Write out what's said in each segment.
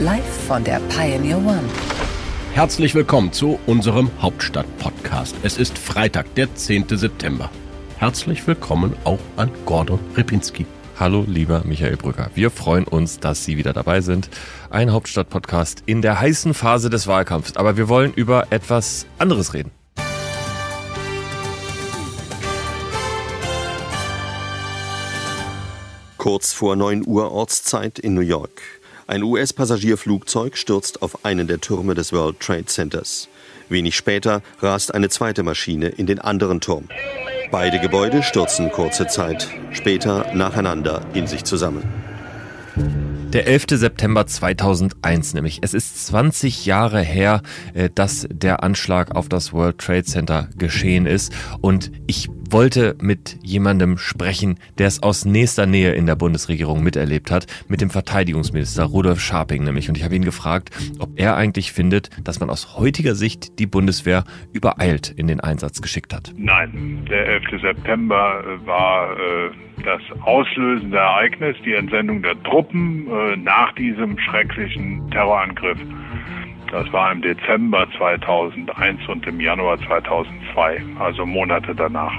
Live von der Pioneer One. Herzlich willkommen zu unserem Hauptstadt-Podcast. Es ist Freitag, der 10. September. Herzlich willkommen auch an Gordon Ripinski. Hallo, lieber Michael Brücker. Wir freuen uns, dass Sie wieder dabei sind. Ein Hauptstadt-Podcast in der heißen Phase des Wahlkampfs. Aber wir wollen über etwas anderes reden. Kurz vor 9 Uhr Ortszeit in New York. Ein US-Passagierflugzeug stürzt auf einen der Türme des World Trade Centers. Wenig später rast eine zweite Maschine in den anderen Turm. Beide Gebäude stürzen kurze Zeit später nacheinander in sich zusammen. Der 11. September 2001 nämlich. Es ist 20 Jahre her, äh, dass der Anschlag auf das World Trade Center geschehen ist. Und ich wollte mit jemandem sprechen, der es aus nächster Nähe in der Bundesregierung miterlebt hat, mit dem Verteidigungsminister Rudolf Scharping nämlich. Und ich habe ihn gefragt, ob er eigentlich findet, dass man aus heutiger Sicht die Bundeswehr übereilt in den Einsatz geschickt hat. Nein, der 11. September äh, war äh, das auslösende Ereignis, die Entsendung der Truppen äh, nach diesem schrecklichen Terrorangriff. Das war im Dezember 2001 und im Januar 2002, also Monate danach.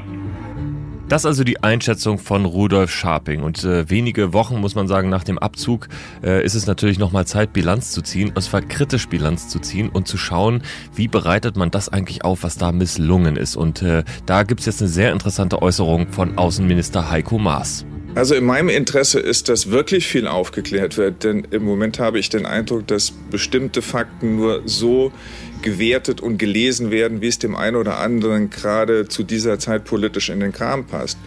Das also die Einschätzung von Rudolf Scharping. Und äh, wenige Wochen, muss man sagen, nach dem Abzug äh, ist es natürlich nochmal Zeit, Bilanz zu ziehen, und zwar kritisch Bilanz zu ziehen und zu schauen, wie bereitet man das eigentlich auf, was da misslungen ist. Und äh, da gibt's jetzt eine sehr interessante Äußerung von Außenminister Heiko Maas. Also in meinem Interesse ist, dass wirklich viel aufgeklärt wird, denn im Moment habe ich den Eindruck, dass bestimmte Fakten nur so gewertet und gelesen werden, wie es dem einen oder anderen gerade zu dieser Zeit politisch in den Kram passt.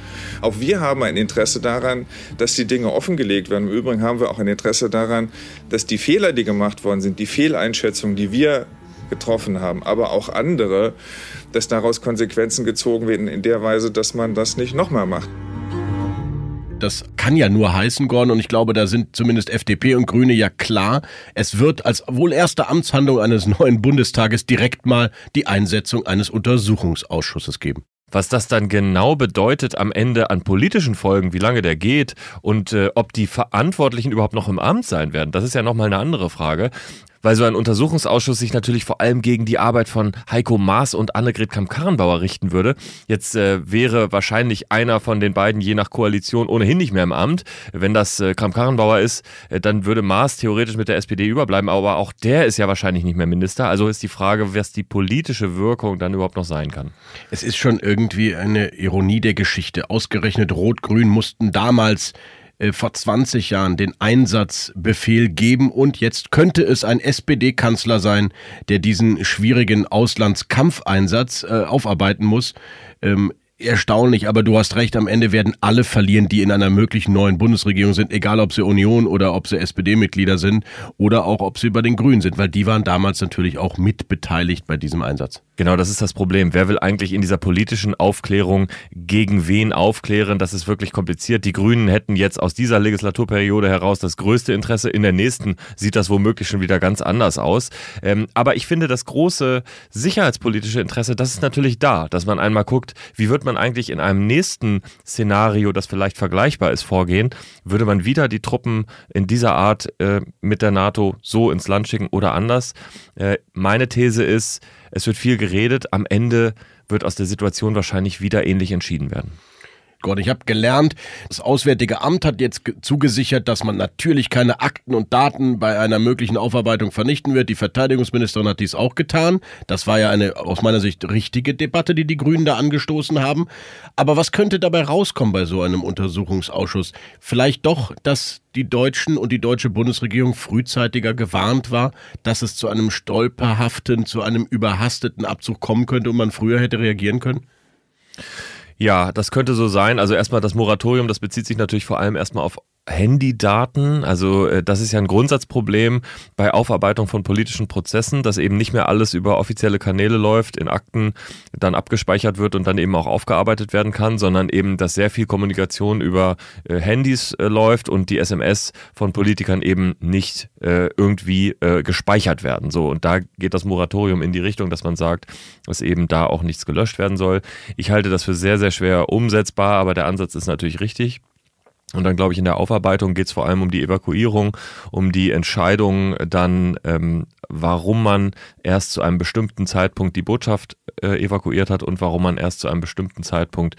Auch wir haben ein Interesse daran, dass die Dinge offengelegt werden. Im Übrigen haben wir auch ein Interesse daran, dass die Fehler, die gemacht worden sind, die Fehleinschätzungen, die wir getroffen haben, aber auch andere, dass daraus Konsequenzen gezogen werden in der Weise, dass man das nicht nochmal macht. Das kann ja nur heißen, Gordon, und ich glaube, da sind zumindest FDP und Grüne ja klar. Es wird als wohl erste Amtshandlung eines neuen Bundestages direkt mal die Einsetzung eines Untersuchungsausschusses geben. Was das dann genau bedeutet am Ende an politischen Folgen, wie lange der geht und äh, ob die Verantwortlichen überhaupt noch im Amt sein werden, das ist ja nochmal eine andere Frage weil so ein Untersuchungsausschuss sich natürlich vor allem gegen die Arbeit von Heiko Maas und Annegret Kamm-Karrenbauer richten würde. Jetzt äh, wäre wahrscheinlich einer von den beiden je nach Koalition ohnehin nicht mehr im Amt. Wenn das äh, Kamm-Karrenbauer ist, äh, dann würde Maas theoretisch mit der SPD überbleiben, aber auch der ist ja wahrscheinlich nicht mehr Minister. Also ist die Frage, was die politische Wirkung dann überhaupt noch sein kann. Es ist schon irgendwie eine Ironie der Geschichte. Ausgerechnet Rot-Grün mussten damals äh, vor 20 Jahren den Einsatzbefehl geben und jetzt könnte es ein SPD-Kanzler sein, der diesen schwierigen Auslandskampfeinsatz äh, aufarbeiten muss. Ähm, erstaunlich, aber du hast recht, am Ende werden alle verlieren, die in einer möglichen neuen Bundesregierung sind, egal ob sie Union oder ob sie SPD-Mitglieder sind oder auch ob sie bei den Grünen sind, weil die waren damals natürlich auch mitbeteiligt bei diesem Einsatz. Genau, das ist das Problem. Wer will eigentlich in dieser politischen Aufklärung gegen wen aufklären? Das ist wirklich kompliziert. Die Grünen hätten jetzt aus dieser Legislaturperiode heraus das größte Interesse. In der nächsten sieht das womöglich schon wieder ganz anders aus. Ähm, aber ich finde, das große sicherheitspolitische Interesse, das ist natürlich da, dass man einmal guckt, wie wird man eigentlich in einem nächsten Szenario, das vielleicht vergleichbar ist, vorgehen? Würde man wieder die Truppen in dieser Art äh, mit der NATO so ins Land schicken oder anders? Äh, meine These ist, es wird viel geredet. Am Ende wird aus der Situation wahrscheinlich wieder ähnlich entschieden werden. Gott, ich habe gelernt, das Auswärtige Amt hat jetzt zugesichert, dass man natürlich keine Akten und Daten bei einer möglichen Aufarbeitung vernichten wird. Die Verteidigungsministerin hat dies auch getan. Das war ja eine aus meiner Sicht richtige Debatte, die die Grünen da angestoßen haben. Aber was könnte dabei rauskommen bei so einem Untersuchungsausschuss? Vielleicht doch, dass die Deutschen und die deutsche Bundesregierung frühzeitiger gewarnt war, dass es zu einem stolperhaften, zu einem überhasteten Abzug kommen könnte und man früher hätte reagieren können? Ja, das könnte so sein. Also erstmal das Moratorium, das bezieht sich natürlich vor allem erstmal auf Handydaten. Also äh, das ist ja ein Grundsatzproblem bei Aufarbeitung von politischen Prozessen, dass eben nicht mehr alles über offizielle Kanäle läuft, in Akten dann abgespeichert wird und dann eben auch aufgearbeitet werden kann, sondern eben, dass sehr viel Kommunikation über äh, Handys äh, läuft und die SMS von Politikern eben nicht äh, irgendwie äh, gespeichert werden. So und da geht das Moratorium in die Richtung, dass man sagt, dass eben da auch nichts gelöscht werden soll. Ich halte das für sehr sehr schwer umsetzbar, aber der Ansatz ist natürlich richtig. Und dann glaube ich, in der Aufarbeitung geht es vor allem um die Evakuierung, um die Entscheidung dann, ähm, warum man erst zu einem bestimmten Zeitpunkt die Botschaft äh, evakuiert hat und warum man erst zu einem bestimmten Zeitpunkt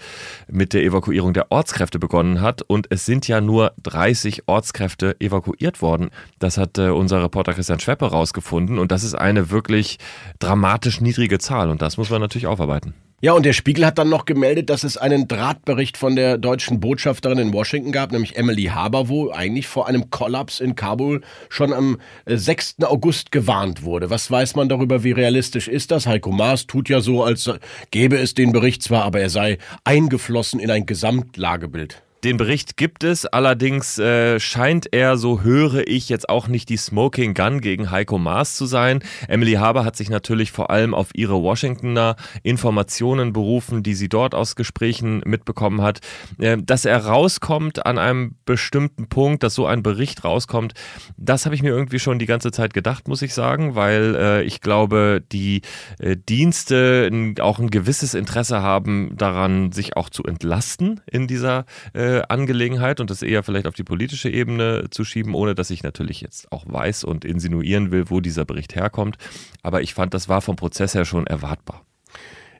mit der Evakuierung der Ortskräfte begonnen hat. Und es sind ja nur 30 Ortskräfte evakuiert worden. Das hat äh, unser Reporter Christian Schweppe rausgefunden. Und das ist eine wirklich dramatisch niedrige Zahl. Und das muss man natürlich aufarbeiten. Ja, und der Spiegel hat dann noch gemeldet, dass es einen Drahtbericht von der deutschen Botschafterin in Washington gab, nämlich Emily Haber, wo eigentlich vor einem Kollaps in Kabul schon am 6. Äh, August gewarnt wurde. Was weiß man darüber, wie realistisch ist das? Heiko Maas tut ja so, als gäbe es den Bericht zwar, aber er sei eingeflossen in ein Gesamtlagebild. Den Bericht gibt es, allerdings äh, scheint er, so höre ich, jetzt auch nicht die Smoking Gun gegen Heiko Maas zu sein. Emily Haber hat sich natürlich vor allem auf ihre Washingtoner Informationen berufen, die sie dort aus Gesprächen mitbekommen hat. Äh, dass er rauskommt an einem bestimmten Punkt, dass so ein Bericht rauskommt, das habe ich mir irgendwie schon die ganze Zeit gedacht, muss ich sagen, weil äh, ich glaube, die äh, Dienste auch ein gewisses Interesse haben daran, sich auch zu entlasten in dieser äh, Angelegenheit und das eher vielleicht auf die politische Ebene zu schieben, ohne dass ich natürlich jetzt auch weiß und insinuieren will, wo dieser Bericht herkommt. Aber ich fand, das war vom Prozess her schon erwartbar.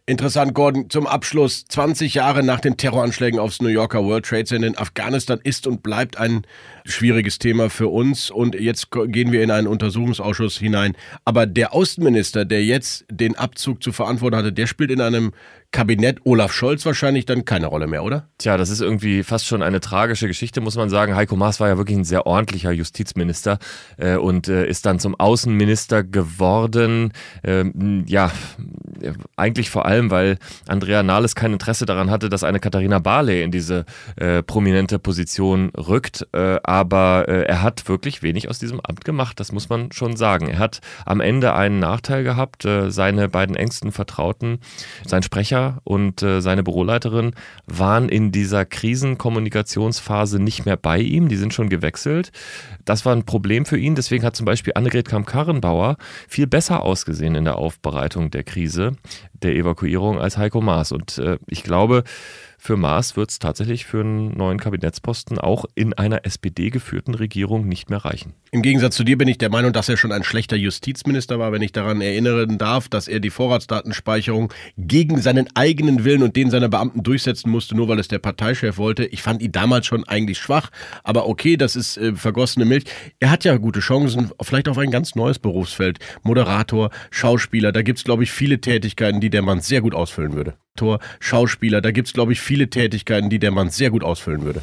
Interessant, Gordon, zum Abschluss. 20 Jahre nach den Terroranschlägen aufs New Yorker World Trade Center in Afghanistan ist und bleibt ein schwieriges Thema für uns. Und jetzt gehen wir in einen Untersuchungsausschuss hinein. Aber der Außenminister, der jetzt den Abzug zu verantworten hatte, der spielt in einem Kabinett Olaf Scholz wahrscheinlich dann keine Rolle mehr, oder? Tja, das ist irgendwie fast schon eine tragische Geschichte, muss man sagen. Heiko Maas war ja wirklich ein sehr ordentlicher Justizminister äh, und äh, ist dann zum Außenminister geworden. Ähm, ja, eigentlich vor allem, weil Andrea Nahles kein Interesse daran hatte, dass eine Katharina Barley in diese äh, prominente Position rückt. Äh, aber äh, er hat wirklich wenig aus diesem Amt gemacht, das muss man schon sagen. Er hat am Ende einen Nachteil gehabt. Äh, seine beiden engsten Vertrauten, sein Sprecher und äh, seine Büroleiterin waren in dieser Krisenkommunikationsphase nicht mehr bei ihm. Die sind schon gewechselt. Das war ein Problem für ihn. Deswegen hat zum Beispiel Annegret Kamm-Karrenbauer viel besser ausgesehen in der Aufbereitung der Krise, der Evakuierung als Heiko Maas. Und äh, ich glaube, für Maas wird es tatsächlich für einen neuen Kabinettsposten auch in einer SPD-geführten Regierung nicht mehr reichen. Im Gegensatz zu dir bin ich der Meinung, dass er schon ein schlechter Justizminister war, wenn ich daran erinnern darf, dass er die Vorratsdatenspeicherung gegen seinen eigenen Willen und den seiner Beamten durchsetzen musste, nur weil es der Parteichef wollte. Ich fand ihn damals schon eigentlich schwach, aber okay, das ist äh, vergossene Milch. Er hat ja gute Chancen, vielleicht auf ein ganz neues Berufsfeld. Moderator, Schauspieler, da gibt es, glaube ich, viele Tätigkeiten, die der Mann sehr gut ausfüllen würde. Tor, Schauspieler, da gibt es, glaube ich, viele Tätigkeiten, die der Mann sehr gut ausfüllen würde.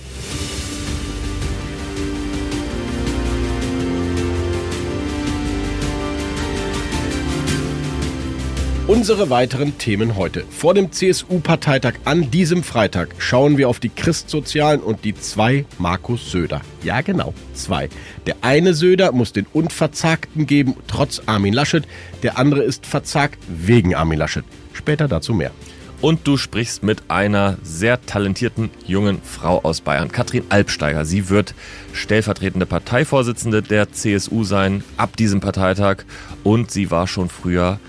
Unsere weiteren Themen heute. Vor dem CSU-Parteitag an diesem Freitag schauen wir auf die Christsozialen und die zwei Markus Söder. Ja, genau, zwei. Der eine Söder muss den Unverzagten geben, trotz Armin Laschet. Der andere ist verzagt wegen Armin Laschet. Später dazu mehr. Und du sprichst mit einer sehr talentierten jungen Frau aus Bayern, Katrin Albsteiger. Sie wird stellvertretende Parteivorsitzende der CSU sein ab diesem Parteitag und sie war schon früher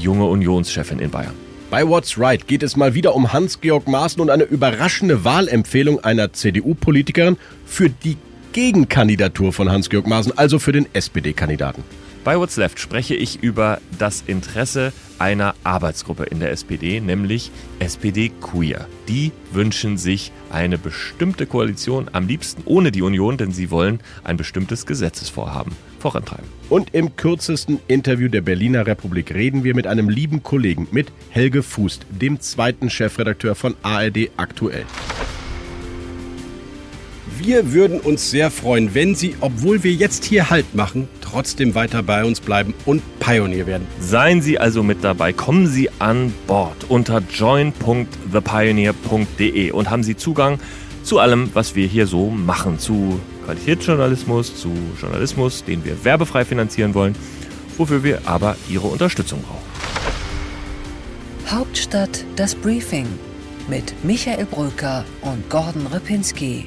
junge Unionschefin in Bayern. Bei What's Right geht es mal wieder um Hans-Georg Maaßen und eine überraschende Wahlempfehlung einer CDU-Politikerin für die Gegenkandidatur von Hans-Georg Maaßen, also für den SPD-Kandidaten. Bei What's Left spreche ich über das Interesse einer Arbeitsgruppe in der SPD, nämlich SPD Queer. Die wünschen sich eine bestimmte Koalition, am liebsten ohne die Union, denn sie wollen ein bestimmtes Gesetzesvorhaben vorantreiben. Und im kürzesten Interview der Berliner Republik reden wir mit einem lieben Kollegen, mit Helge Fußt, dem zweiten Chefredakteur von ARD aktuell. Wir würden uns sehr freuen, wenn Sie, obwohl wir jetzt hier Halt machen, trotzdem weiter bei uns bleiben und Pionier werden. Seien Sie also mit dabei, kommen Sie an Bord unter join.thepioneer.de und haben Sie Zugang zu allem, was wir hier so machen, zu Qualitätsjournalismus zu Journalismus, den wir werbefrei finanzieren wollen, wofür wir aber Ihre Unterstützung brauchen. Hauptstadt das Briefing mit Michael Brücker und Gordon Ripinski.